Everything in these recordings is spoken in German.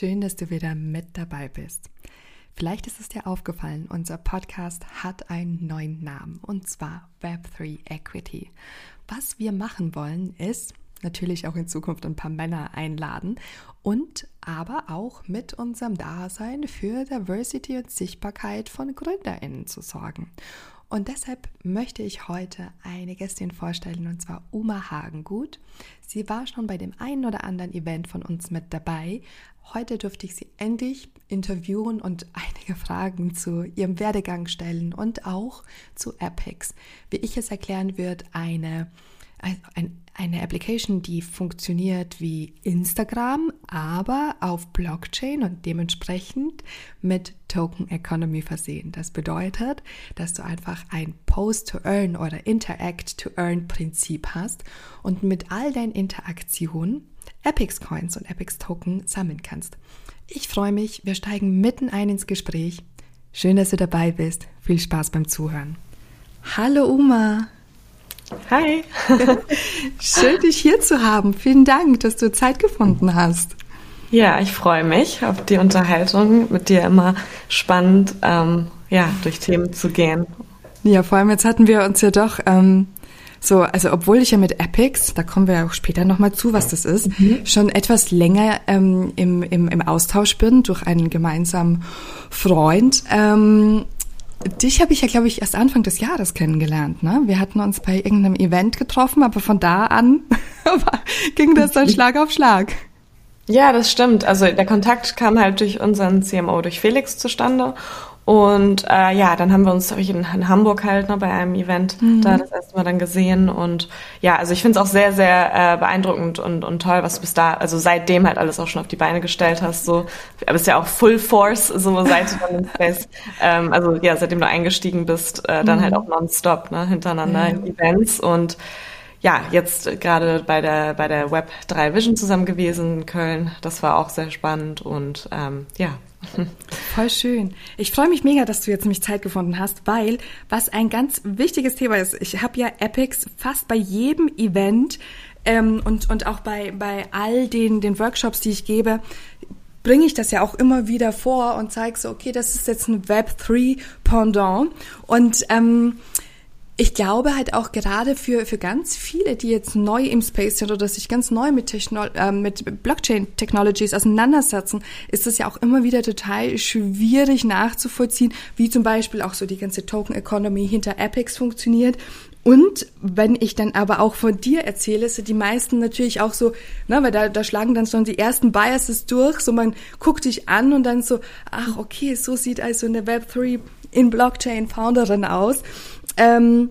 Schön, dass du wieder mit dabei bist. Vielleicht ist es dir aufgefallen, unser Podcast hat einen neuen Namen und zwar Web3 Equity. Was wir machen wollen, ist natürlich auch in Zukunft ein paar Männer einladen und aber auch mit unserem Dasein für Diversity und Sichtbarkeit von GründerInnen zu sorgen. Und deshalb möchte ich heute eine Gästin vorstellen, und zwar Uma Hagengut. Sie war schon bei dem einen oder anderen Event von uns mit dabei. Heute durfte ich sie endlich interviewen und einige Fragen zu ihrem Werdegang stellen und auch zu Epics. Wie ich es erklären wird, eine eine Application, die funktioniert wie Instagram, aber auf Blockchain und dementsprechend mit Token Economy versehen. Das bedeutet, dass du einfach ein Post-to-Earn oder Interact-to-Earn-Prinzip hast und mit all deinen Interaktionen Epics Coins und Epics Token sammeln kannst. Ich freue mich, wir steigen mitten ein ins Gespräch. Schön, dass du dabei bist. Viel Spaß beim Zuhören. Hallo Uma. Hi. Schön, dich hier zu haben. Vielen Dank, dass du Zeit gefunden hast. Ja, ich freue mich auf die Unterhaltung. Mit dir immer spannend, ähm, ja, durch Themen zu gehen. Ja, vor allem jetzt hatten wir uns ja doch ähm, so, also obwohl ich ja mit Epics, da kommen wir ja auch später nochmal zu, was das ist, mhm. schon etwas länger ähm, im, im, im Austausch bin durch einen gemeinsamen Freund. Ähm, Dich habe ich ja, glaube ich, erst Anfang des Jahres kennengelernt. Ne? Wir hatten uns bei irgendeinem Event getroffen, aber von da an ging das dann Schlag auf Schlag. Ja, das stimmt. Also der Kontakt kam halt durch unseren CMO, durch Felix zustande. Und äh, ja, dann haben wir uns ich, in, in Hamburg halt ne, bei einem Event mhm. da das erste Mal dann gesehen. Und ja, also ich finde es auch sehr, sehr äh, beeindruckend und, und toll, was du bis da, also seitdem halt alles auch schon auf die Beine gestellt hast. So, aber bist ja auch Full Force, so seit du dann im Space, ähm, also ja, seitdem du eingestiegen bist, äh, dann mhm. halt auch nonstop, ne, hintereinander mhm. in Events und ja, jetzt gerade bei der bei der Web 3 Vision zusammen gewesen in Köln. Das war auch sehr spannend und ähm, ja, Voll schön. Ich freue mich mega, dass du jetzt nämlich Zeit gefunden hast, weil was ein ganz wichtiges Thema ist, ich habe ja Epics fast bei jedem Event ähm, und, und auch bei, bei all den, den Workshops, die ich gebe, bringe ich das ja auch immer wieder vor und zeige so, okay, das ist jetzt ein Web3 Pendant. Und ähm, ich glaube halt auch gerade für, für ganz viele, die jetzt neu im Space sind oder sich ganz neu mit, Techno äh, mit Blockchain-Technologies auseinandersetzen, ist es ja auch immer wieder total schwierig nachzuvollziehen, wie zum Beispiel auch so die ganze Token-Economy hinter Epics funktioniert. Und wenn ich dann aber auch von dir erzähle, sind die meisten natürlich auch so, ne, weil da, da schlagen dann schon die ersten Biases durch, so man guckt dich an und dann so, ach okay, so sieht also eine Web3 in Blockchain Founderin aus. Ähm,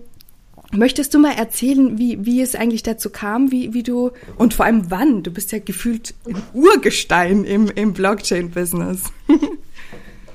möchtest du mal erzählen, wie, wie es eigentlich dazu kam, wie, wie du und vor allem wann? Du bist ja gefühlt ein Urgestein im, im Blockchain-Business.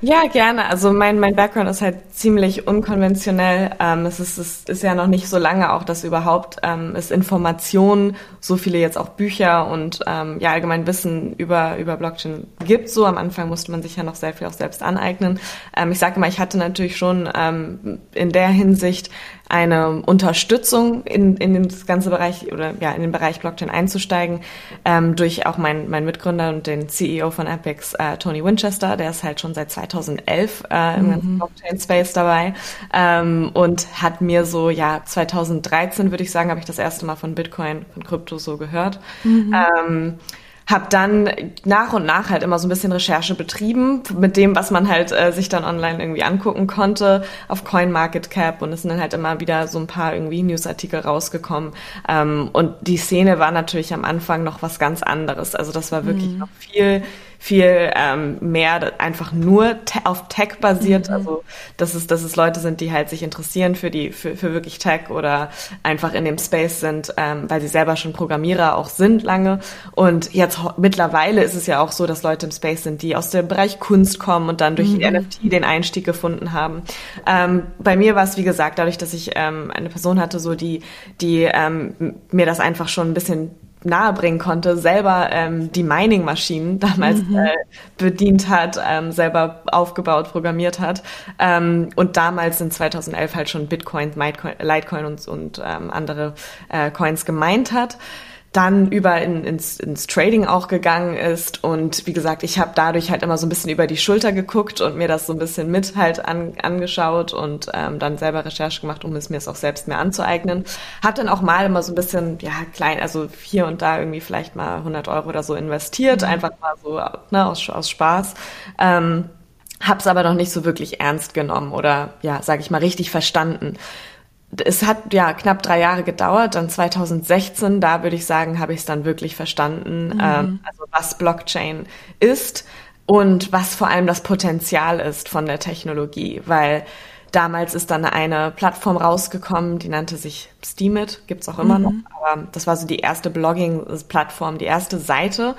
Ja, gerne. Also mein, mein Background ist halt ziemlich unkonventionell. Ähm, es, ist, es ist ja noch nicht so lange auch, dass überhaupt ähm, es Informationen, so viele jetzt auch Bücher und ähm, ja allgemein Wissen über, über Blockchain gibt. So am Anfang musste man sich ja noch sehr viel auch selbst aneignen. Ähm, ich sage mal, ich hatte natürlich schon ähm, in der Hinsicht eine Unterstützung in, in das ganze Bereich oder ja in den Bereich Blockchain einzusteigen ähm, durch auch meinen mein Mitgründer und den CEO von Epics, äh, Tony Winchester, der ist halt schon seit 2011 äh, im mhm. ganzen Blockchain-Space dabei ähm, und hat mir so ja 2013 würde ich sagen habe ich das erste Mal von Bitcoin von Krypto so gehört. Mhm. Ähm, habe dann nach und nach halt immer so ein bisschen Recherche betrieben mit dem, was man halt äh, sich dann online irgendwie angucken konnte auf CoinMarketCap und es sind dann halt immer wieder so ein paar irgendwie Newsartikel rausgekommen ähm, und die Szene war natürlich am Anfang noch was ganz anderes. Also das war wirklich mhm. noch viel viel ähm, mehr einfach nur te auf Tech basiert. Mhm. Also dass es, dass es Leute sind, die halt sich interessieren für die, für, für wirklich Tech oder einfach in dem Space sind, ähm, weil sie selber schon Programmierer auch sind lange. Und jetzt mittlerweile ist es ja auch so, dass Leute im Space sind, die aus dem Bereich Kunst kommen und dann durch mhm. NFT den Einstieg gefunden haben. Ähm, bei mir war es, wie gesagt, dadurch, dass ich ähm, eine Person hatte, so die, die ähm, mir das einfach schon ein bisschen nahebringen konnte, selber ähm, die Mining-Maschinen damals mhm. äh, bedient hat, ähm, selber aufgebaut, programmiert hat ähm, und damals in 2011 halt schon Bitcoin, Litecoin und, und ähm, andere äh, Coins gemeint hat dann über in, ins, ins Trading auch gegangen ist. Und wie gesagt, ich habe dadurch halt immer so ein bisschen über die Schulter geguckt und mir das so ein bisschen mit halt an, angeschaut und ähm, dann selber Recherche gemacht, um es mir es auch selbst mehr anzueignen. Hat dann auch mal immer so ein bisschen, ja, klein, also hier und da irgendwie vielleicht mal 100 Euro oder so investiert, mhm. einfach mal so ne, aus, aus Spaß. Ähm, hab's aber noch nicht so wirklich ernst genommen oder ja, sage ich mal richtig verstanden es hat ja knapp drei Jahre gedauert. Dann 2016, da würde ich sagen, habe ich es dann wirklich verstanden, mhm. ähm, also was Blockchain ist und was vor allem das Potenzial ist von der Technologie, weil damals ist dann eine Plattform rausgekommen, die nannte sich Steemit, gibt's auch immer mhm. noch, aber das war so die erste Blogging-Plattform, die erste Seite,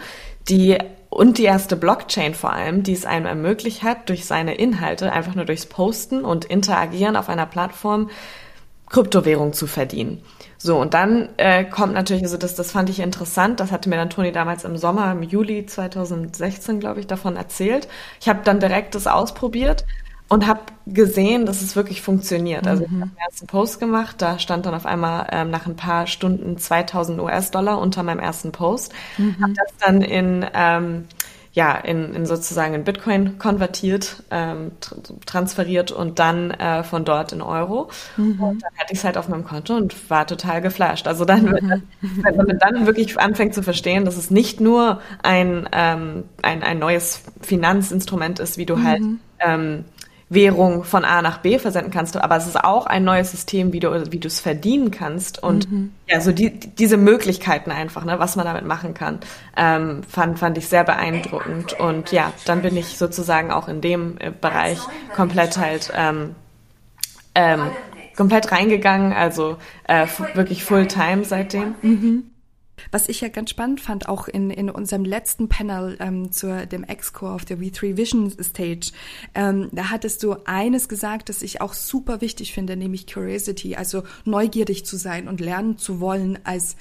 die und die erste Blockchain vor allem, die es einem ermöglicht hat, durch seine Inhalte, einfach nur durchs Posten und Interagieren auf einer Plattform, Kryptowährung zu verdienen. So, und dann äh, kommt natürlich, also das, das fand ich interessant, das hatte mir dann Toni damals im Sommer, im Juli 2016, glaube ich, davon erzählt. Ich habe dann direkt das ausprobiert und habe gesehen, dass es wirklich funktioniert. Also ich habe den ersten Post gemacht, da stand dann auf einmal ähm, nach ein paar Stunden 2000 US-Dollar unter meinem ersten Post. Mhm. Habe das dann in ähm, ja, in, in sozusagen in Bitcoin konvertiert, ähm, transferiert und dann äh, von dort in Euro. Mhm. Und dann hatte ich es halt auf meinem Konto und war total geflasht. Also dann, mhm. wenn man dann wirklich anfängt zu verstehen, dass es nicht nur ein, ähm, ein, ein neues Finanzinstrument ist, wie du halt mhm. ähm, Währung von A nach B versenden kannst, aber es ist auch ein neues System, wie du wie du es verdienen kannst und mhm. ja so die, diese Möglichkeiten einfach, ne, was man damit machen kann, ähm, fand fand ich sehr beeindruckend und ja, dann bin ich sozusagen auch in dem äh, Bereich komplett halt ähm, ähm, komplett reingegangen, also äh, wirklich Full Time seitdem. Mhm. Was ich ja ganz spannend fand, auch in, in unserem letzten Panel ähm, zu dem Excore auf der V3 Vision Stage, ähm, da hattest du eines gesagt, das ich auch super wichtig finde, nämlich Curiosity, also neugierig zu sein und lernen zu wollen als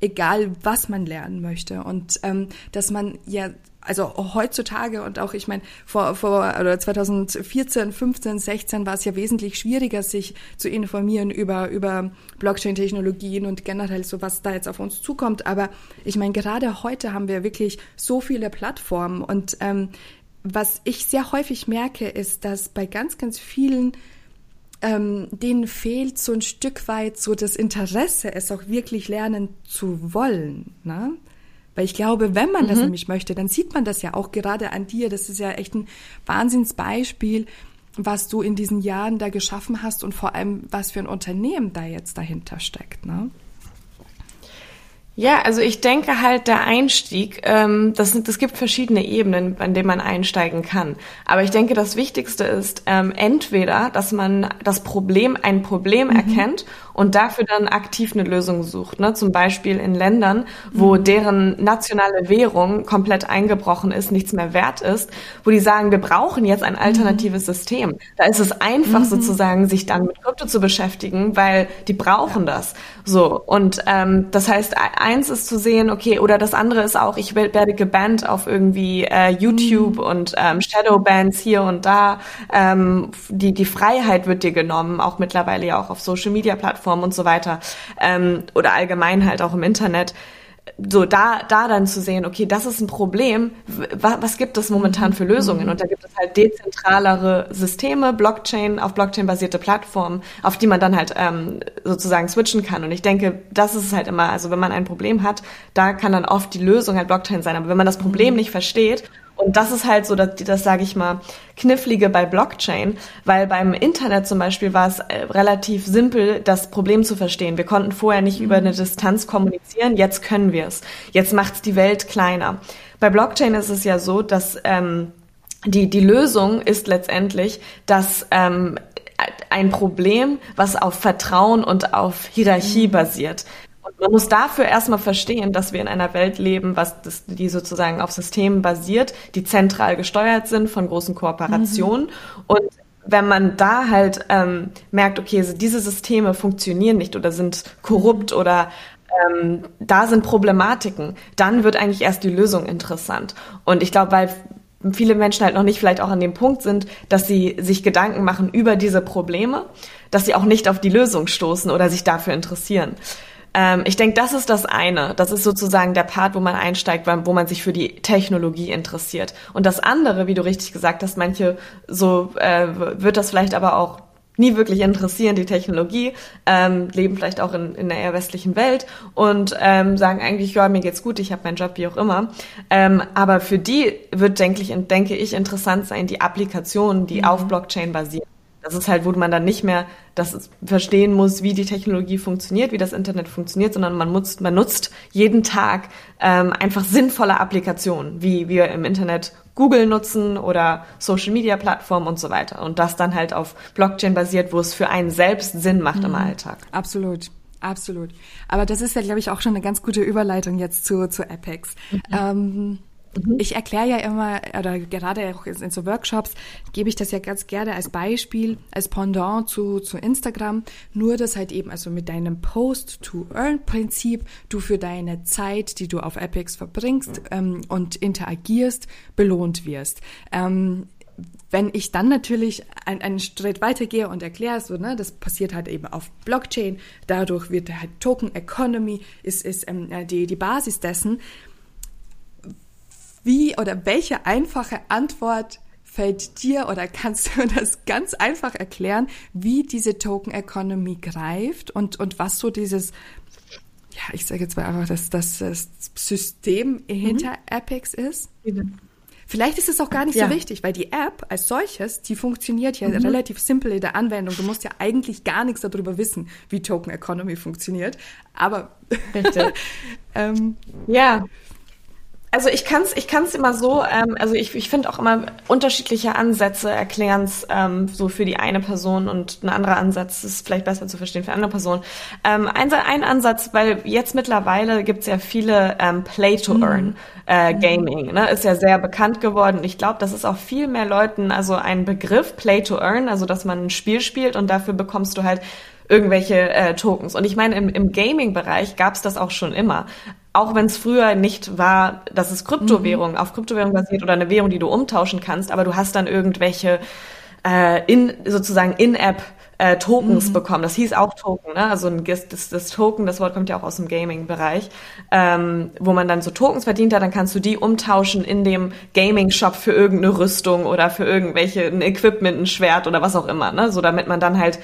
egal was man lernen möchte. Und ähm, dass man ja also heutzutage und auch ich meine vor vor oder 2014 15 16 war es ja wesentlich schwieriger sich zu informieren über über Blockchain Technologien und generell so was da jetzt auf uns zukommt aber ich meine gerade heute haben wir wirklich so viele Plattformen und ähm, was ich sehr häufig merke ist dass bei ganz ganz vielen ähm, denen fehlt so ein Stück weit so das Interesse, es auch wirklich lernen zu wollen. Ne? Weil ich glaube, wenn man mhm. das nämlich möchte, dann sieht man das ja auch gerade an dir. Das ist ja echt ein Wahnsinnsbeispiel, was du in diesen Jahren da geschaffen hast und vor allem, was für ein Unternehmen da jetzt dahinter steckt. Ne? Ja, also ich denke halt, der Einstieg, ähm, das, das gibt verschiedene Ebenen, an denen man einsteigen kann. Aber ich denke, das Wichtigste ist ähm, entweder, dass man das Problem, ein Problem mhm. erkennt und dafür dann aktiv eine Lösung sucht. Ne? Zum Beispiel in Ländern, wo mhm. deren nationale Währung komplett eingebrochen ist, nichts mehr wert ist, wo die sagen, wir brauchen jetzt ein alternatives mhm. System. Da ist es einfach mhm. sozusagen, sich dann mit Krypto zu beschäftigen, weil die brauchen ja. das. So und ähm, das heißt, eins ist zu sehen, okay, oder das andere ist auch, ich werde gebannt auf irgendwie äh, YouTube mhm. und ähm, Shadowbands hier und da. Ähm, die die Freiheit wird dir genommen, auch mittlerweile ja auch auf Social Media Plattformen Plattformen und so weiter ähm, oder allgemein halt auch im Internet so da da dann zu sehen, okay, das ist ein Problem. Was, was gibt es momentan für Lösungen? Und da gibt es halt dezentralere Systeme, Blockchain auf Blockchain basierte Plattformen, auf die man dann halt ähm, sozusagen switchen kann. Und ich denke, das ist halt immer, also wenn man ein Problem hat, da kann dann oft die Lösung halt Blockchain sein. Aber wenn man das Problem nicht versteht und das ist halt so, das, das sage ich mal, knifflige bei Blockchain, weil beim Internet zum Beispiel war es äh, relativ simpel, das Problem zu verstehen. Wir konnten vorher nicht mhm. über eine Distanz kommunizieren, jetzt können wir es. Jetzt macht es die Welt kleiner. Bei Blockchain ist es ja so, dass ähm, die, die Lösung ist letztendlich, dass ähm, ein Problem, was auf Vertrauen und auf Hierarchie mhm. basiert. Man muss dafür erstmal verstehen, dass wir in einer Welt leben, was das, die sozusagen auf Systemen basiert, die zentral gesteuert sind von großen Kooperationen. Mhm. Und wenn man da halt ähm, merkt, okay, diese Systeme funktionieren nicht oder sind korrupt oder ähm, da sind Problematiken, dann wird eigentlich erst die Lösung interessant. Und ich glaube, weil viele Menschen halt noch nicht vielleicht auch an dem Punkt sind, dass sie sich Gedanken machen über diese Probleme, dass sie auch nicht auf die Lösung stoßen oder sich dafür interessieren. Ähm, ich denke, das ist das eine. Das ist sozusagen der Part, wo man einsteigt, wo man sich für die Technologie interessiert. Und das andere, wie du richtig gesagt hast, manche so äh, wird das vielleicht aber auch nie wirklich interessieren, die Technologie, ähm, leben vielleicht auch in, in der eher westlichen Welt und ähm, sagen eigentlich, ja, mir geht's gut, ich habe meinen Job, wie auch immer. Ähm, aber für die wird, denke ich, denke ich, interessant sein, die Applikationen, die mhm. auf Blockchain basieren. Das ist halt, wo man dann nicht mehr das verstehen muss, wie die Technologie funktioniert, wie das Internet funktioniert, sondern man nutzt, man nutzt jeden Tag ähm, einfach sinnvolle Applikationen, wie wir im Internet Google nutzen oder Social Media Plattformen und so weiter. Und das dann halt auf Blockchain basiert, wo es für einen selbst Sinn macht mhm. im Alltag. Absolut. Absolut. Aber das ist ja, glaube ich, auch schon eine ganz gute Überleitung jetzt zu, zu Apex. Mhm. Ähm, Mhm. Ich erkläre ja immer, oder gerade auch in so Workshops, gebe ich das ja ganz gerne als Beispiel, als Pendant zu, zu Instagram. Nur, dass halt eben, also mit deinem Post-to-Earn-Prinzip, du für deine Zeit, die du auf Epics verbringst mhm. ähm, und interagierst, belohnt wirst. Ähm, wenn ich dann natürlich ein, einen Schritt weitergehe und erkläre, so, ne, das passiert halt eben auf Blockchain, dadurch wird halt Token Economy ist, ist ähm, die, die Basis dessen, wie oder welche einfache Antwort fällt dir oder kannst du das ganz einfach erklären, wie diese Token Economy greift und, und was so dieses, ja, ich sage jetzt mal einfach, dass das, das System hinter mhm. Apex ist? Vielleicht ist es auch gar nicht ja. so wichtig, weil die App als solches, die funktioniert ja mhm. relativ simpel in der Anwendung. Du musst ja eigentlich gar nichts darüber wissen, wie Token Economy funktioniert. Aber ähm, ja. Also ich kann es ich kann's immer so, ähm, also ich, ich finde auch immer unterschiedliche Ansätze erklären es ähm, so für die eine Person und ein anderer Ansatz ist vielleicht besser zu verstehen für eine andere Person. Ähm, ein, ein Ansatz, weil jetzt mittlerweile gibt es ja viele ähm, Play-to-Earn mhm. äh, Gaming, ne? ist ja sehr bekannt geworden. Ich glaube, das ist auch viel mehr Leuten, also ein Begriff Play-to-Earn, also dass man ein Spiel spielt und dafür bekommst du halt irgendwelche äh, Tokens. Und ich meine, im, im Gaming-Bereich gab es das auch schon immer. Auch wenn es früher nicht war, dass es Kryptowährung, mhm. auf Kryptowährung basiert oder eine Währung, die du umtauschen kannst, aber du hast dann irgendwelche äh, in sozusagen in-App äh, Tokens mhm. bekommen. Das hieß auch Token, ne? Also ein, das, das Token, das Wort kommt ja auch aus dem Gaming-Bereich, ähm, wo man dann so Tokens verdient hat, dann kannst du die umtauschen in dem Gaming-Shop für irgendeine Rüstung oder für irgendwelche ein Equipment, ein Schwert oder was auch immer, ne? So damit man dann halt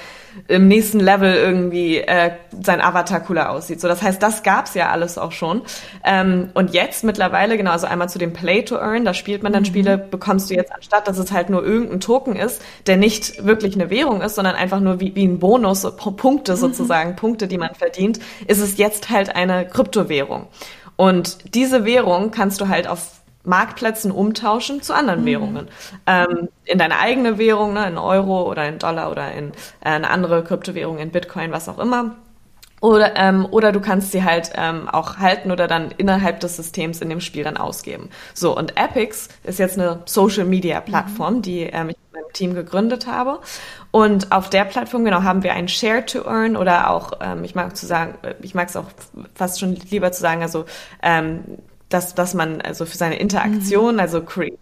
im nächsten Level irgendwie äh, sein Avatar cooler aussieht. So, das heißt, das gab's ja alles auch schon. Ähm, und jetzt mittlerweile, genau, also einmal zu dem Play to Earn, da spielt man dann mhm. Spiele, bekommst du jetzt anstatt, dass es halt nur irgendein Token ist, der nicht wirklich eine Währung ist, sondern einfach nur wie, wie ein Bonus, Punkte mhm. sozusagen, mhm. Punkte, die man verdient, ist es jetzt halt eine Kryptowährung. Und diese Währung kannst du halt auf Marktplätzen umtauschen zu anderen mhm. Währungen. Ähm, in deine eigene Währung, ne, in Euro oder in Dollar oder in äh, eine andere Kryptowährung, in Bitcoin, was auch immer. Oder, ähm, oder du kannst sie halt ähm, auch halten oder dann innerhalb des Systems in dem Spiel dann ausgeben. So, und Epix ist jetzt eine Social-Media-Plattform, mhm. die ähm, ich mit meinem Team gegründet habe. Und auf der Plattform, genau, haben wir ein Share to Earn oder auch, ähm, ich mag zu sagen, ich mag es auch fast schon lieber zu sagen, also ähm, dass, dass man also für seine Interaktion, mhm. also create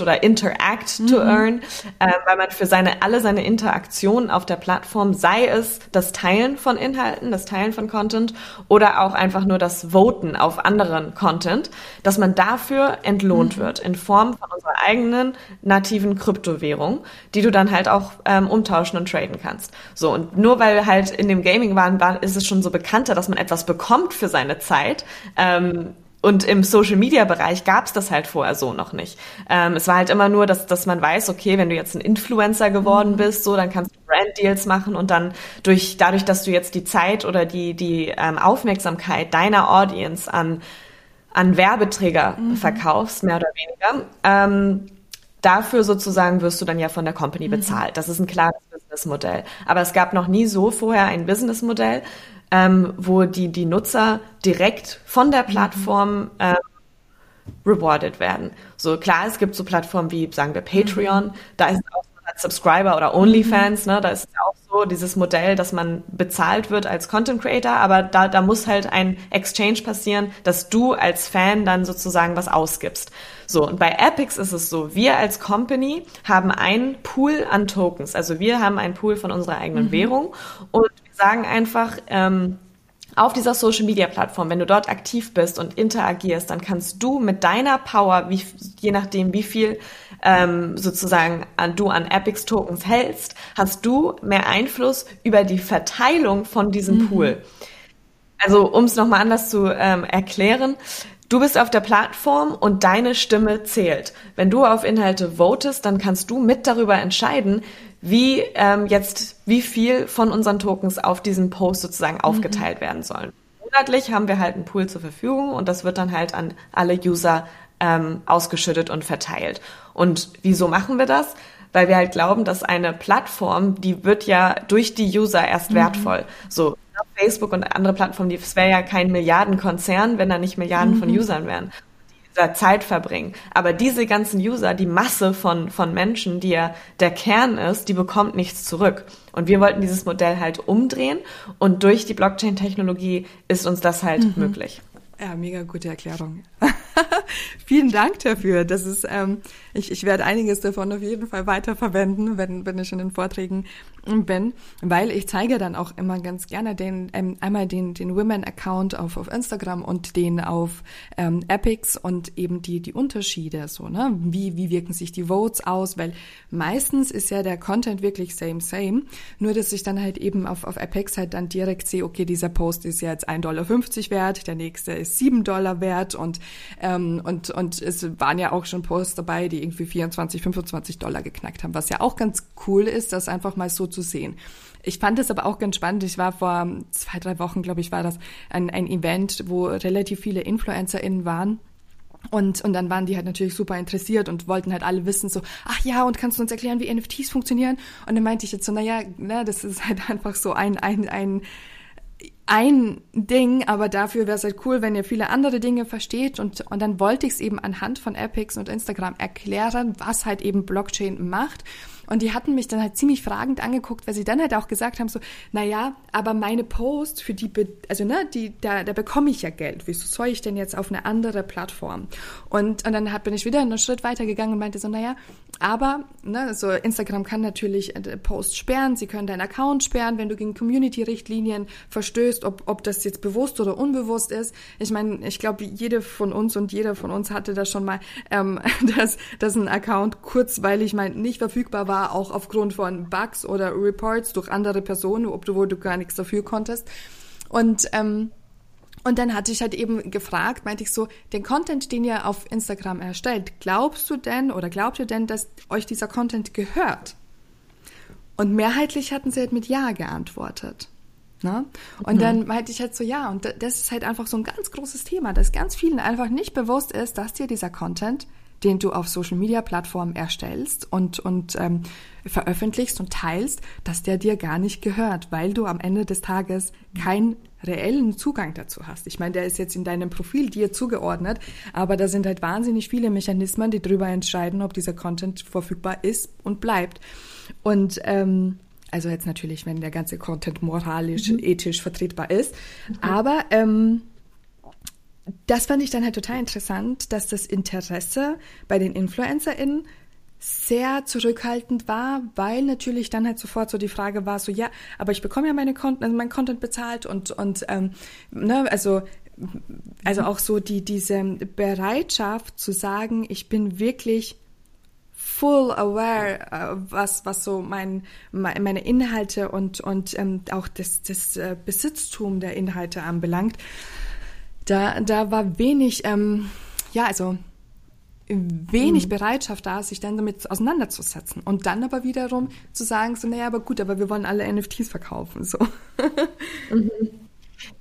oder interact mhm. to earn, äh, weil man für seine alle seine Interaktionen auf der Plattform, sei es das Teilen von Inhalten, das Teilen von Content oder auch einfach nur das Voten auf anderen Content, dass man dafür entlohnt mhm. wird in Form von unserer eigenen nativen Kryptowährung, die du dann halt auch ähm, umtauschen und traden kannst. So und nur weil halt in dem Gaming waren, war, ist es schon so bekannter, dass man etwas bekommt für seine Zeit. Ähm, und im Social Media Bereich gab es das halt vorher so noch nicht. Ähm, es war halt immer nur, dass, dass man weiß, okay, wenn du jetzt ein Influencer geworden mhm. bist, so, dann kannst du Brand Deals machen und dann durch, dadurch, dass du jetzt die Zeit oder die, die ähm, Aufmerksamkeit deiner Audience an, an Werbeträger mhm. verkaufst, mehr oder weniger, ähm, dafür sozusagen wirst du dann ja von der Company mhm. bezahlt. Das ist ein klares Businessmodell. Aber es gab noch nie so vorher ein Businessmodell, ähm, wo die, die Nutzer direkt von der Plattform ähm, rewarded werden. So klar, es gibt so Plattformen wie, sagen wir, Patreon, mhm. da ist es auch so als Subscriber oder OnlyFans, ne, da ist es auch so dieses Modell, dass man bezahlt wird als Content Creator, aber da, da muss halt ein Exchange passieren, dass du als Fan dann sozusagen was ausgibst. So, und bei Epix ist es so, wir als Company haben einen Pool an Tokens, also wir haben einen Pool von unserer eigenen mhm. Währung und sagen einfach, ähm, auf dieser Social Media Plattform, wenn du dort aktiv bist und interagierst, dann kannst du mit deiner Power, wie, je nachdem wie viel ähm, sozusagen an, du an Epics Tokens hältst, hast du mehr Einfluss über die Verteilung von diesem mhm. Pool. Also um es nochmal anders zu ähm, erklären, Du bist auf der Plattform und deine Stimme zählt. Wenn du auf Inhalte votest, dann kannst du mit darüber entscheiden, wie ähm, jetzt wie viel von unseren Tokens auf diesen Post sozusagen mhm. aufgeteilt werden sollen. Monatlich haben wir halt einen Pool zur Verfügung und das wird dann halt an alle User ähm, ausgeschüttet und verteilt. Und wieso machen wir das? Weil wir halt glauben, dass eine Plattform, die wird ja durch die User erst mhm. wertvoll. So Facebook und andere Plattformen, die, es wäre ja kein Milliardenkonzern, wenn da nicht Milliarden mhm. von Usern wären da Zeit verbringen. Aber diese ganzen User, die Masse von, von Menschen, die ja der Kern ist, die bekommt nichts zurück. Und wir wollten dieses Modell halt umdrehen und durch die Blockchain-Technologie ist uns das halt mhm. möglich. Ja, mega gute Erklärung. Vielen Dank dafür. Das ist, ähm, ich, ich werde einiges davon auf jeden Fall weiterverwenden, wenn, wenn ich in den Vorträgen bin, weil ich zeige dann auch immer ganz gerne den, ähm, einmal den, den Women-Account auf, auf Instagram und den auf ähm, Epics und eben die, die Unterschiede, so, ne? Wie, wie wirken sich die Votes aus? Weil meistens ist ja der Content wirklich same, same. Nur, dass ich dann halt eben auf, auf Epics halt dann direkt sehe, okay, dieser Post ist jetzt 1,50 Dollar wert, der nächste ist 7 Dollar wert und ähm, und, und es waren ja auch schon Posts dabei, die irgendwie 24, 25 Dollar geknackt haben, was ja auch ganz cool ist, das einfach mal so zu sehen. Ich fand es aber auch ganz spannend. Ich war vor zwei, drei Wochen, glaube ich, war das ein, ein Event, wo relativ viele InfluencerInnen waren. Und, und dann waren die halt natürlich super interessiert und wollten halt alle wissen, so, ach ja, und kannst du uns erklären, wie NFTs funktionieren? Und dann meinte ich jetzt so, naja, ne, das ist halt einfach so ein, ein, ein ein Ding, aber dafür wäre es halt cool, wenn ihr viele andere Dinge versteht und, und dann wollte ich es eben anhand von Epics und Instagram erklären, was halt eben Blockchain macht und die hatten mich dann halt ziemlich fragend angeguckt, weil sie dann halt auch gesagt haben, so, naja, aber meine Posts, für die, also ne, die, da, da bekomme ich ja Geld. Wieso soll ich denn jetzt auf eine andere Plattform? Und, und dann hat, bin ich wieder einen Schritt weitergegangen und meinte so, naja, aber, ne, also Instagram kann natürlich äh, Posts sperren, sie können deinen Account sperren, wenn du gegen Community-Richtlinien verstößt, ob, ob das jetzt bewusst oder unbewusst ist. Ich meine, ich glaube, jede von uns und jeder von uns hatte das schon mal, ähm, dass, dass ein Account kurzweilig mal nicht verfügbar war war, auch aufgrund von Bugs oder Reports durch andere Personen, obwohl du gar nichts dafür konntest. Und ähm, und dann hatte ich halt eben gefragt, meinte ich so, den Content, den ihr auf Instagram erstellt, glaubst du denn oder glaubt ihr denn, dass euch dieser Content gehört? Und mehrheitlich hatten sie halt mit Ja geantwortet. Ne? Und mhm. dann meinte ich halt so, ja, und das ist halt einfach so ein ganz großes Thema, dass ganz vielen einfach nicht bewusst ist, dass dir dieser Content den du auf Social Media Plattformen erstellst und, und ähm, veröffentlichst und teilst, dass der dir gar nicht gehört, weil du am Ende des Tages keinen reellen Zugang dazu hast. Ich meine, der ist jetzt in deinem Profil dir zugeordnet, aber da sind halt wahnsinnig viele Mechanismen, die darüber entscheiden, ob dieser Content verfügbar ist und bleibt. Und ähm, also jetzt natürlich, wenn der ganze Content moralisch, mhm. ethisch vertretbar ist. Mhm. Aber ähm, das fand ich dann halt total interessant, dass das Interesse bei den InfluencerInnen sehr zurückhaltend war, weil natürlich dann halt sofort so die Frage war, so ja, aber ich bekomme ja meine Content, also mein Content bezahlt und und ähm, ne, also also auch so die diese Bereitschaft zu sagen, ich bin wirklich full aware, äh, was was so mein, meine Inhalte und und ähm, auch das das äh, Besitztum der Inhalte anbelangt da, da war wenig, ähm, ja, also wenig mhm. Bereitschaft da, sich dann damit auseinanderzusetzen. Und dann aber wiederum zu sagen, so, naja, aber gut, aber wir wollen alle NFTs verkaufen, so. Mhm.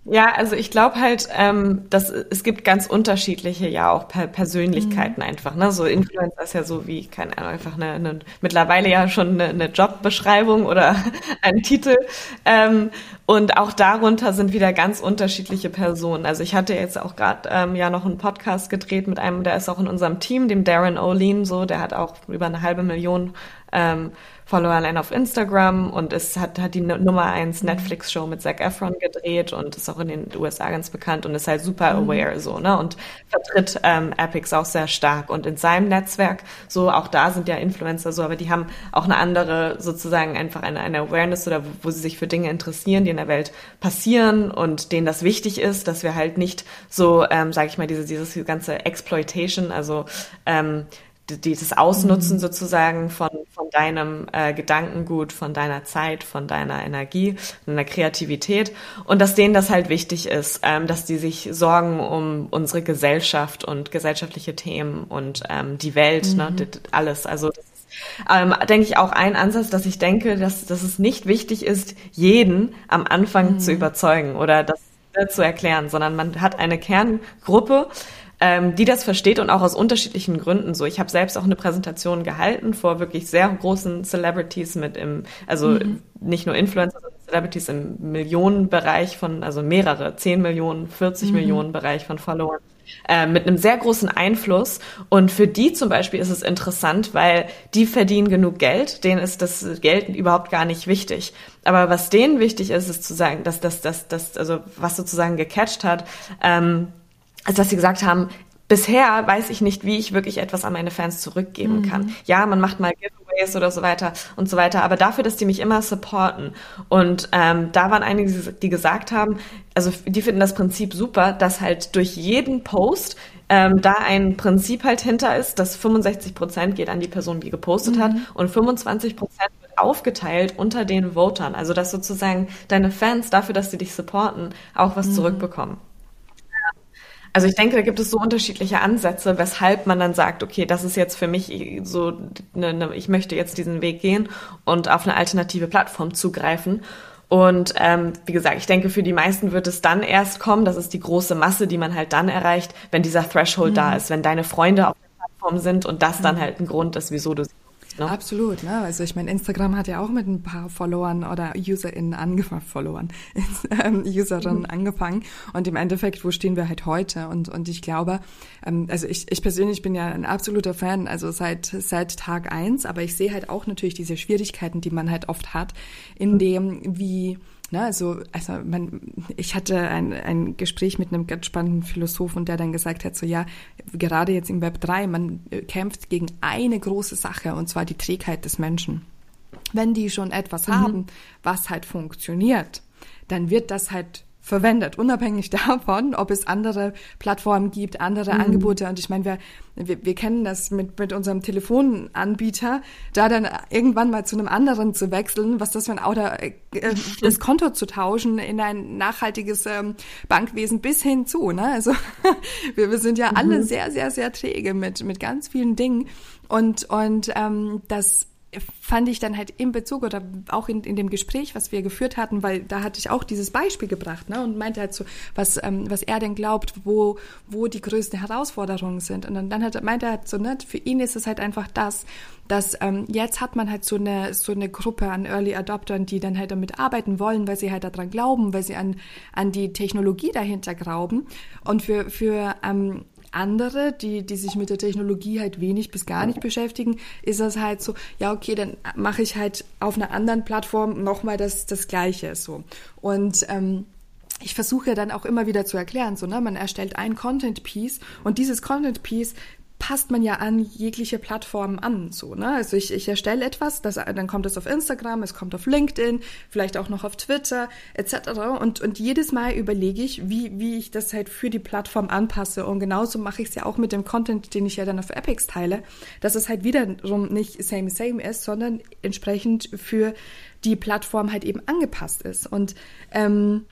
Ja, also ich glaube halt, ähm, dass es gibt ganz unterschiedliche ja auch per Persönlichkeiten mhm. einfach. Ne? So Influencer ist ja so wie, keine Ahnung, einfach eine, eine mittlerweile ja schon eine, eine Jobbeschreibung oder ein Titel. Ähm, und auch darunter sind wieder ganz unterschiedliche Personen. Also ich hatte jetzt auch gerade ähm, ja noch einen Podcast gedreht mit einem, der ist auch in unserem Team, dem Darren O'Lean, so, der hat auch über eine halbe Million ähm, Follower allein auf Instagram und es hat, hat die Nummer eins Netflix-Show mit Zac Efron gedreht und ist auch in den USA ganz bekannt und ist halt super mhm. aware so, ne? Und vertritt ähm, Epics auch sehr stark. Und in seinem Netzwerk, so auch da sind ja Influencer so, aber die haben auch eine andere, sozusagen einfach eine, eine Awareness oder wo, wo sie sich für Dinge interessieren, die in der Welt passieren und denen das wichtig ist, dass wir halt nicht so, ähm, sage ich mal, diese, dieses ganze Exploitation, also ähm, dieses Ausnutzen sozusagen von, von deinem äh, Gedankengut, von deiner Zeit, von deiner Energie, von deiner Kreativität und dass denen das halt wichtig ist, ähm, dass die sich sorgen um unsere Gesellschaft und gesellschaftliche Themen und ähm, die Welt, ne, mhm. ne, alles. Also das ist, ähm, denke ich auch ein Ansatz, dass ich denke, dass, dass es nicht wichtig ist, jeden am Anfang mhm. zu überzeugen oder das äh, zu erklären, sondern man hat eine Kerngruppe, ähm, die das versteht und auch aus unterschiedlichen Gründen so. Ich habe selbst auch eine Präsentation gehalten vor wirklich sehr großen Celebrities mit im, also mhm. nicht nur Influencer, sondern Celebrities im Millionenbereich von, also mehrere, 10 Millionen, 40 mhm. Millionen Bereich von Followern. Äh, mit einem sehr großen Einfluss. Und für die zum Beispiel ist es interessant, weil die verdienen genug Geld, denen ist das Geld überhaupt gar nicht wichtig. Aber was denen wichtig ist, ist zu sagen, dass das, das, das, also was sozusagen gecatcht hat, ähm, also dass sie gesagt haben, bisher weiß ich nicht, wie ich wirklich etwas an meine Fans zurückgeben mhm. kann. Ja, man macht mal Giveaways oder so weiter und so weiter, aber dafür, dass die mich immer supporten. Und ähm, da waren einige, die gesagt haben, also die finden das Prinzip super, dass halt durch jeden Post ähm, da ein Prinzip halt hinter ist, dass 65 Prozent geht an die Person, die gepostet mhm. hat und 25 Prozent wird aufgeteilt unter den Votern. Also dass sozusagen deine Fans dafür, dass sie dich supporten, auch was mhm. zurückbekommen. Also ich denke, da gibt es so unterschiedliche Ansätze, weshalb man dann sagt, okay, das ist jetzt für mich so, eine, ne, ich möchte jetzt diesen Weg gehen und auf eine alternative Plattform zugreifen. Und ähm, wie gesagt, ich denke, für die meisten wird es dann erst kommen. Das ist die große Masse, die man halt dann erreicht, wenn dieser Threshold mhm. da ist, wenn deine Freunde auf der Plattform sind und das dann mhm. halt ein Grund ist, wieso du sie Ne? Absolut, ne? Also ich meine, Instagram hat ja auch mit ein paar Followern oder UserInnen angefangen, Followern, ähm, Userinnen mhm. angefangen. Und im Endeffekt, wo stehen wir halt heute? Und, und ich glaube, ähm, also ich, ich persönlich bin ja ein absoluter Fan, also seit, seit Tag eins, aber ich sehe halt auch natürlich diese Schwierigkeiten, die man halt oft hat, in dem, wie Ne, also, also man, ich hatte ein, ein Gespräch mit einem ganz spannenden Philosophen, der dann gesagt hat, so ja, gerade jetzt im Web 3, man äh, kämpft gegen eine große Sache, und zwar die Trägheit des Menschen. Wenn die schon etwas mhm. haben, was halt funktioniert, dann wird das halt verwendet, unabhängig davon, ob es andere Plattformen gibt, andere mhm. Angebote. Und ich meine, wir, wir, wir kennen das mit, mit unserem Telefonanbieter, da dann irgendwann mal zu einem anderen zu wechseln, was das für ein oder äh, das Konto zu tauschen in ein nachhaltiges ähm, Bankwesen bis hin zu. Ne? Also wir, wir sind ja mhm. alle sehr, sehr, sehr träge mit, mit ganz vielen Dingen. Und, und ähm, das fand ich dann halt in Bezug oder auch in, in dem Gespräch, was wir geführt hatten, weil da hatte ich auch dieses Beispiel gebracht ne, und meinte halt so, was, ähm, was er denn glaubt, wo, wo die größten Herausforderungen sind. Und dann, dann hat, meinte er halt so, ne, für ihn ist es halt einfach das, dass ähm, jetzt hat man halt so eine, so eine Gruppe an Early Adoptern, die dann halt damit arbeiten wollen, weil sie halt daran glauben, weil sie an, an die Technologie dahinter glauben. Und für, für ähm, andere, die, die sich mit der Technologie halt wenig bis gar nicht beschäftigen, ist das halt so, ja, okay, dann mache ich halt auf einer anderen Plattform nochmal das, das Gleiche, so. Und, ähm, ich versuche dann auch immer wieder zu erklären, so, ne, man erstellt ein Content Piece und dieses Content Piece passt man ja an jegliche Plattformen an, so, ne? Also ich, ich erstelle etwas, das, dann kommt es auf Instagram, es kommt auf LinkedIn, vielleicht auch noch auf Twitter, etc. Und, und jedes Mal überlege ich, wie, wie ich das halt für die Plattform anpasse. Und genauso mache ich es ja auch mit dem Content, den ich ja dann auf Epics teile, dass es halt wiederum nicht same same ist, sondern entsprechend für die Plattform halt eben angepasst ist. Und ähm,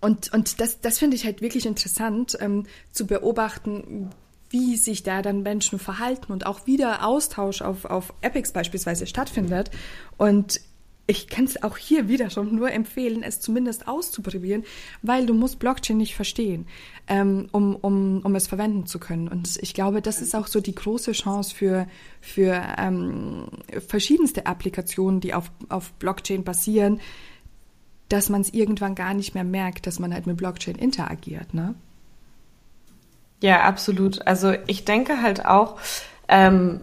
und, und das, das finde ich halt wirklich interessant ähm, zu beobachten, wie sich da dann Menschen verhalten und auch wieder Austausch auf, auf Epics beispielsweise stattfindet. Und ich kann es auch hier wieder schon nur empfehlen, es zumindest auszuprobieren, weil du musst Blockchain nicht verstehen, ähm, um, um, um es verwenden zu können. Und ich glaube, das ist auch so die große Chance für, für ähm, verschiedenste Applikationen, die auf, auf Blockchain basieren, dass man es irgendwann gar nicht mehr merkt, dass man halt mit Blockchain interagiert. Ne? Ja, absolut. Also ich denke halt auch, ähm,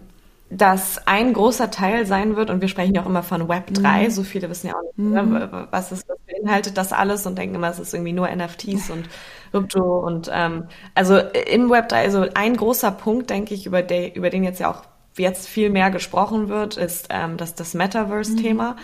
dass ein großer Teil sein wird, und wir sprechen ja auch immer von Web 3, mhm. so viele wissen ja auch nicht, ne, mhm. was, was beinhaltet das alles und denken immer, es ist irgendwie nur NFTs und Krypto und ähm, also im Web 3, also ein großer Punkt, denke ich, über, der, über den jetzt ja auch jetzt viel mehr gesprochen wird, ist ähm, das, das Metaverse-Thema. Mhm.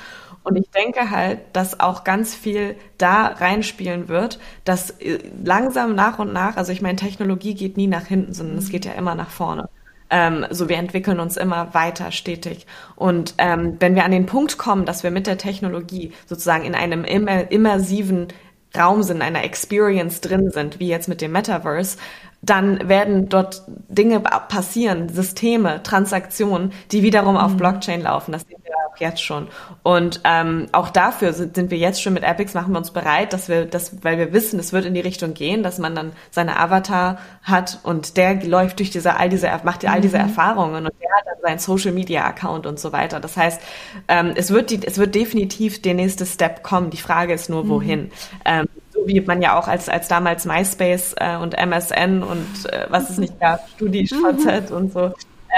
Und ich denke halt, dass auch ganz viel da reinspielen wird, dass äh, langsam nach und nach, also ich meine, Technologie geht nie nach hinten, sondern es geht ja immer nach vorne. Ähm, so wir entwickeln uns immer weiter stetig. Und ähm, wenn wir an den Punkt kommen, dass wir mit der Technologie sozusagen in einem immer, immersiven Raum sind, einer Experience drin sind, wie jetzt mit dem Metaverse, dann werden dort Dinge passieren, Systeme, Transaktionen, die wiederum auf mhm. Blockchain laufen. Das sehen auch jetzt schon. Und ähm, auch dafür sind, sind wir jetzt schon mit Epics, machen wir uns bereit, dass wir das, weil wir wissen, es wird in die Richtung gehen, dass man dann seine Avatar hat und der läuft durch diese, all diese, macht all diese mhm. Erfahrungen und der hat dann seinen Social Media Account und so weiter. Das heißt, ähm, es wird die, es wird definitiv der nächste Step kommen. Die Frage ist nur, mhm. wohin. Ähm, wie man ja auch als, als damals MySpace äh, und MSN und äh, was es nicht gab, StudiVZ mhm. und so.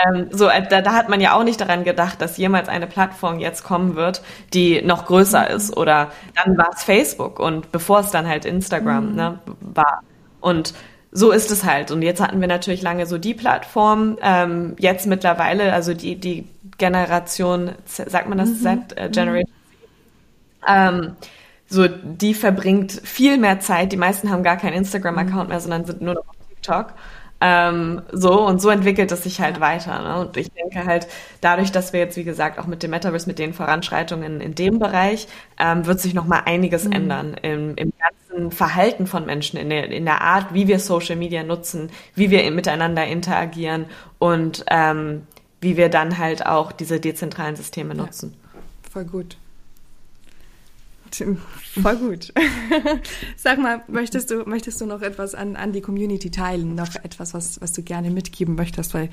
Ähm, so, äh, da, da hat man ja auch nicht daran gedacht, dass jemals eine Plattform jetzt kommen wird, die noch größer mhm. ist. Oder dann war es Facebook und bevor es dann halt Instagram mhm. ne, war. Und so ist es halt. Und jetzt hatten wir natürlich lange so die Plattform. Ähm, jetzt mittlerweile, also die, die Generation, sagt man das mhm. Z, äh, Generation Z, ähm, so, die verbringt viel mehr Zeit. Die meisten haben gar keinen Instagram-Account mehr, sondern sind nur noch auf TikTok. Ähm, so und so entwickelt es sich halt weiter. Ne? Und ich denke halt, dadurch, dass wir jetzt, wie gesagt, auch mit dem Metaverse, mit den Voranschreitungen in dem Bereich, ähm, wird sich noch mal einiges mhm. ändern im, im ganzen Verhalten von Menschen, in der, in der Art, wie wir Social Media nutzen, wie wir miteinander interagieren und ähm, wie wir dann halt auch diese dezentralen Systeme nutzen. Ja, voll gut. Voll gut. Sag mal, möchtest du, möchtest du noch etwas an, an die Community teilen? Noch etwas, was, was du gerne mitgeben möchtest? Weil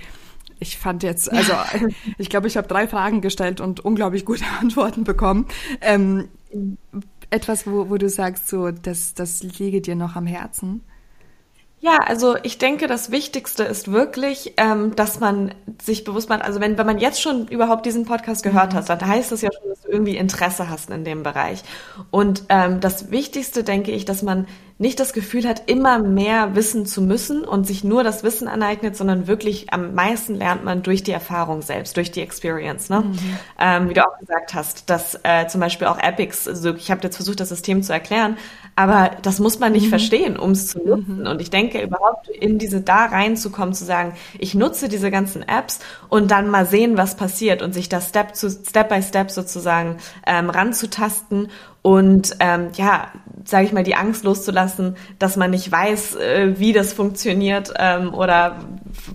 ich fand jetzt, also ich glaube, ich habe drei Fragen gestellt und unglaublich gute Antworten bekommen. Ähm, etwas, wo, wo du sagst, so, das, das liege dir noch am Herzen? Ja, also ich denke, das Wichtigste ist wirklich, ähm, dass man sich bewusst macht, also wenn, wenn man jetzt schon überhaupt diesen Podcast gehört mhm. hat, dann heißt das ja schon, dass du irgendwie Interesse hast in dem Bereich. Und ähm, das Wichtigste denke ich, dass man nicht das Gefühl hat, immer mehr wissen zu müssen und sich nur das Wissen aneignet, sondern wirklich am meisten lernt man durch die Erfahrung selbst, durch die Experience. Ne? Mhm. Ähm, wie du auch gesagt hast, dass äh, zum Beispiel auch Epics, also ich habe jetzt versucht, das System zu erklären, aber das muss man nicht mhm. verstehen, um es zu nutzen. Mhm. Und ich denke, überhaupt in diese da reinzukommen, zu sagen, ich nutze diese ganzen Apps und dann mal sehen, was passiert und sich da Step zu Step by Step sozusagen ähm, ranzutasten und ähm, ja, sage ich mal, die Angst loszulassen, dass man nicht weiß, äh, wie das funktioniert ähm, oder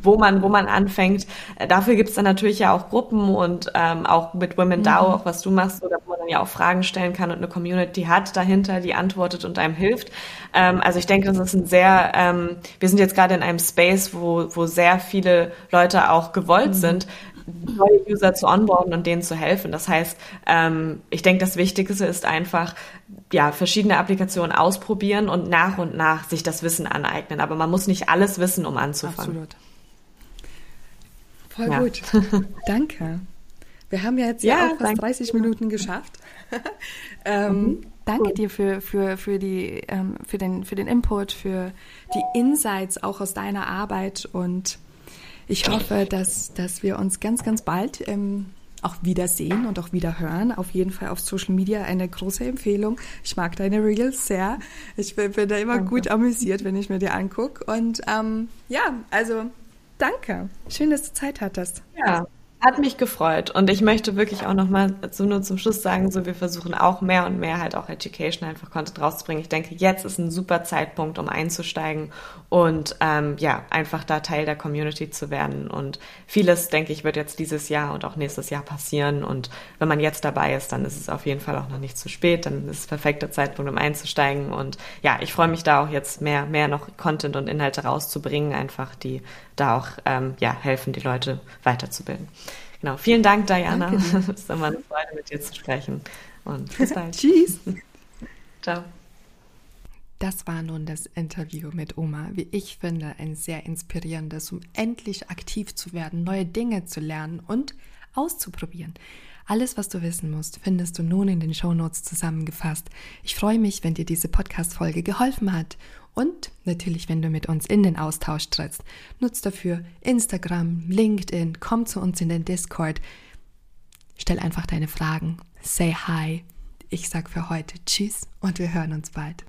wo man wo man anfängt. Äh, dafür gibt's dann natürlich ja auch Gruppen und ähm, auch mit Women mhm. DAO, auch was du machst, oder wo man ja auch Fragen stellen kann und eine Community hat dahinter, die antwortet und einem hilft. Ähm, also ich denke, das ist ein sehr, ähm, wir sind jetzt gerade in einem Space, wo, wo sehr viele Leute auch gewollt mhm. sind, neue User zu onboarden und denen zu helfen. Das heißt, ähm, ich denke, das Wichtigste ist einfach, ja, verschiedene Applikationen ausprobieren und nach und nach sich das Wissen aneignen. Aber man muss nicht alles wissen, um anzufangen. Absolut. Voll ja. gut. Danke. Wir haben ja jetzt ja, ja auch fast 30 Minuten geschafft. ähm, mhm. Danke dir für, für, für, die, ähm, für, den, für den Input, für die Insights auch aus deiner Arbeit und ich hoffe, dass, dass wir uns ganz, ganz bald ähm, auch wiedersehen und auch wieder hören. Auf jeden Fall auf Social Media eine große Empfehlung. Ich mag deine Reels sehr. Ich bin, bin da immer danke. gut amüsiert, wenn ich mir die angucke. Und ähm, ja, also danke. Schön, dass du Zeit hattest. Ja. Hat mich gefreut und ich möchte wirklich auch nochmal so nur zum Schluss sagen, so wir versuchen auch mehr und mehr halt auch Education einfach Content rauszubringen. Ich denke, jetzt ist ein super Zeitpunkt, um einzusteigen und ähm, ja, einfach da Teil der Community zu werden. Und vieles, denke ich, wird jetzt dieses Jahr und auch nächstes Jahr passieren. Und wenn man jetzt dabei ist, dann ist es auf jeden Fall auch noch nicht zu spät. Dann ist es perfekter Zeitpunkt, um einzusteigen. Und ja, ich freue mich da auch jetzt mehr, mehr noch Content und Inhalte rauszubringen, einfach die da auch ähm, ja, helfen, die Leute weiterzubilden. Genau, vielen Dank, Diana. Es ist immer eine Freude, mit dir zu sprechen. Und bis bald. Tschüss. Ciao. Das war nun das Interview mit Oma. Wie ich finde, ein sehr inspirierendes, um endlich aktiv zu werden, neue Dinge zu lernen und auszuprobieren. Alles, was du wissen musst, findest du nun in den Shownotes zusammengefasst. Ich freue mich, wenn dir diese Podcast-Folge geholfen hat. Und natürlich, wenn du mit uns in den Austausch trittst. Nutz dafür Instagram, LinkedIn, komm zu uns in den Discord. Stell einfach deine Fragen. Say hi. Ich sag für heute Tschüss und wir hören uns bald.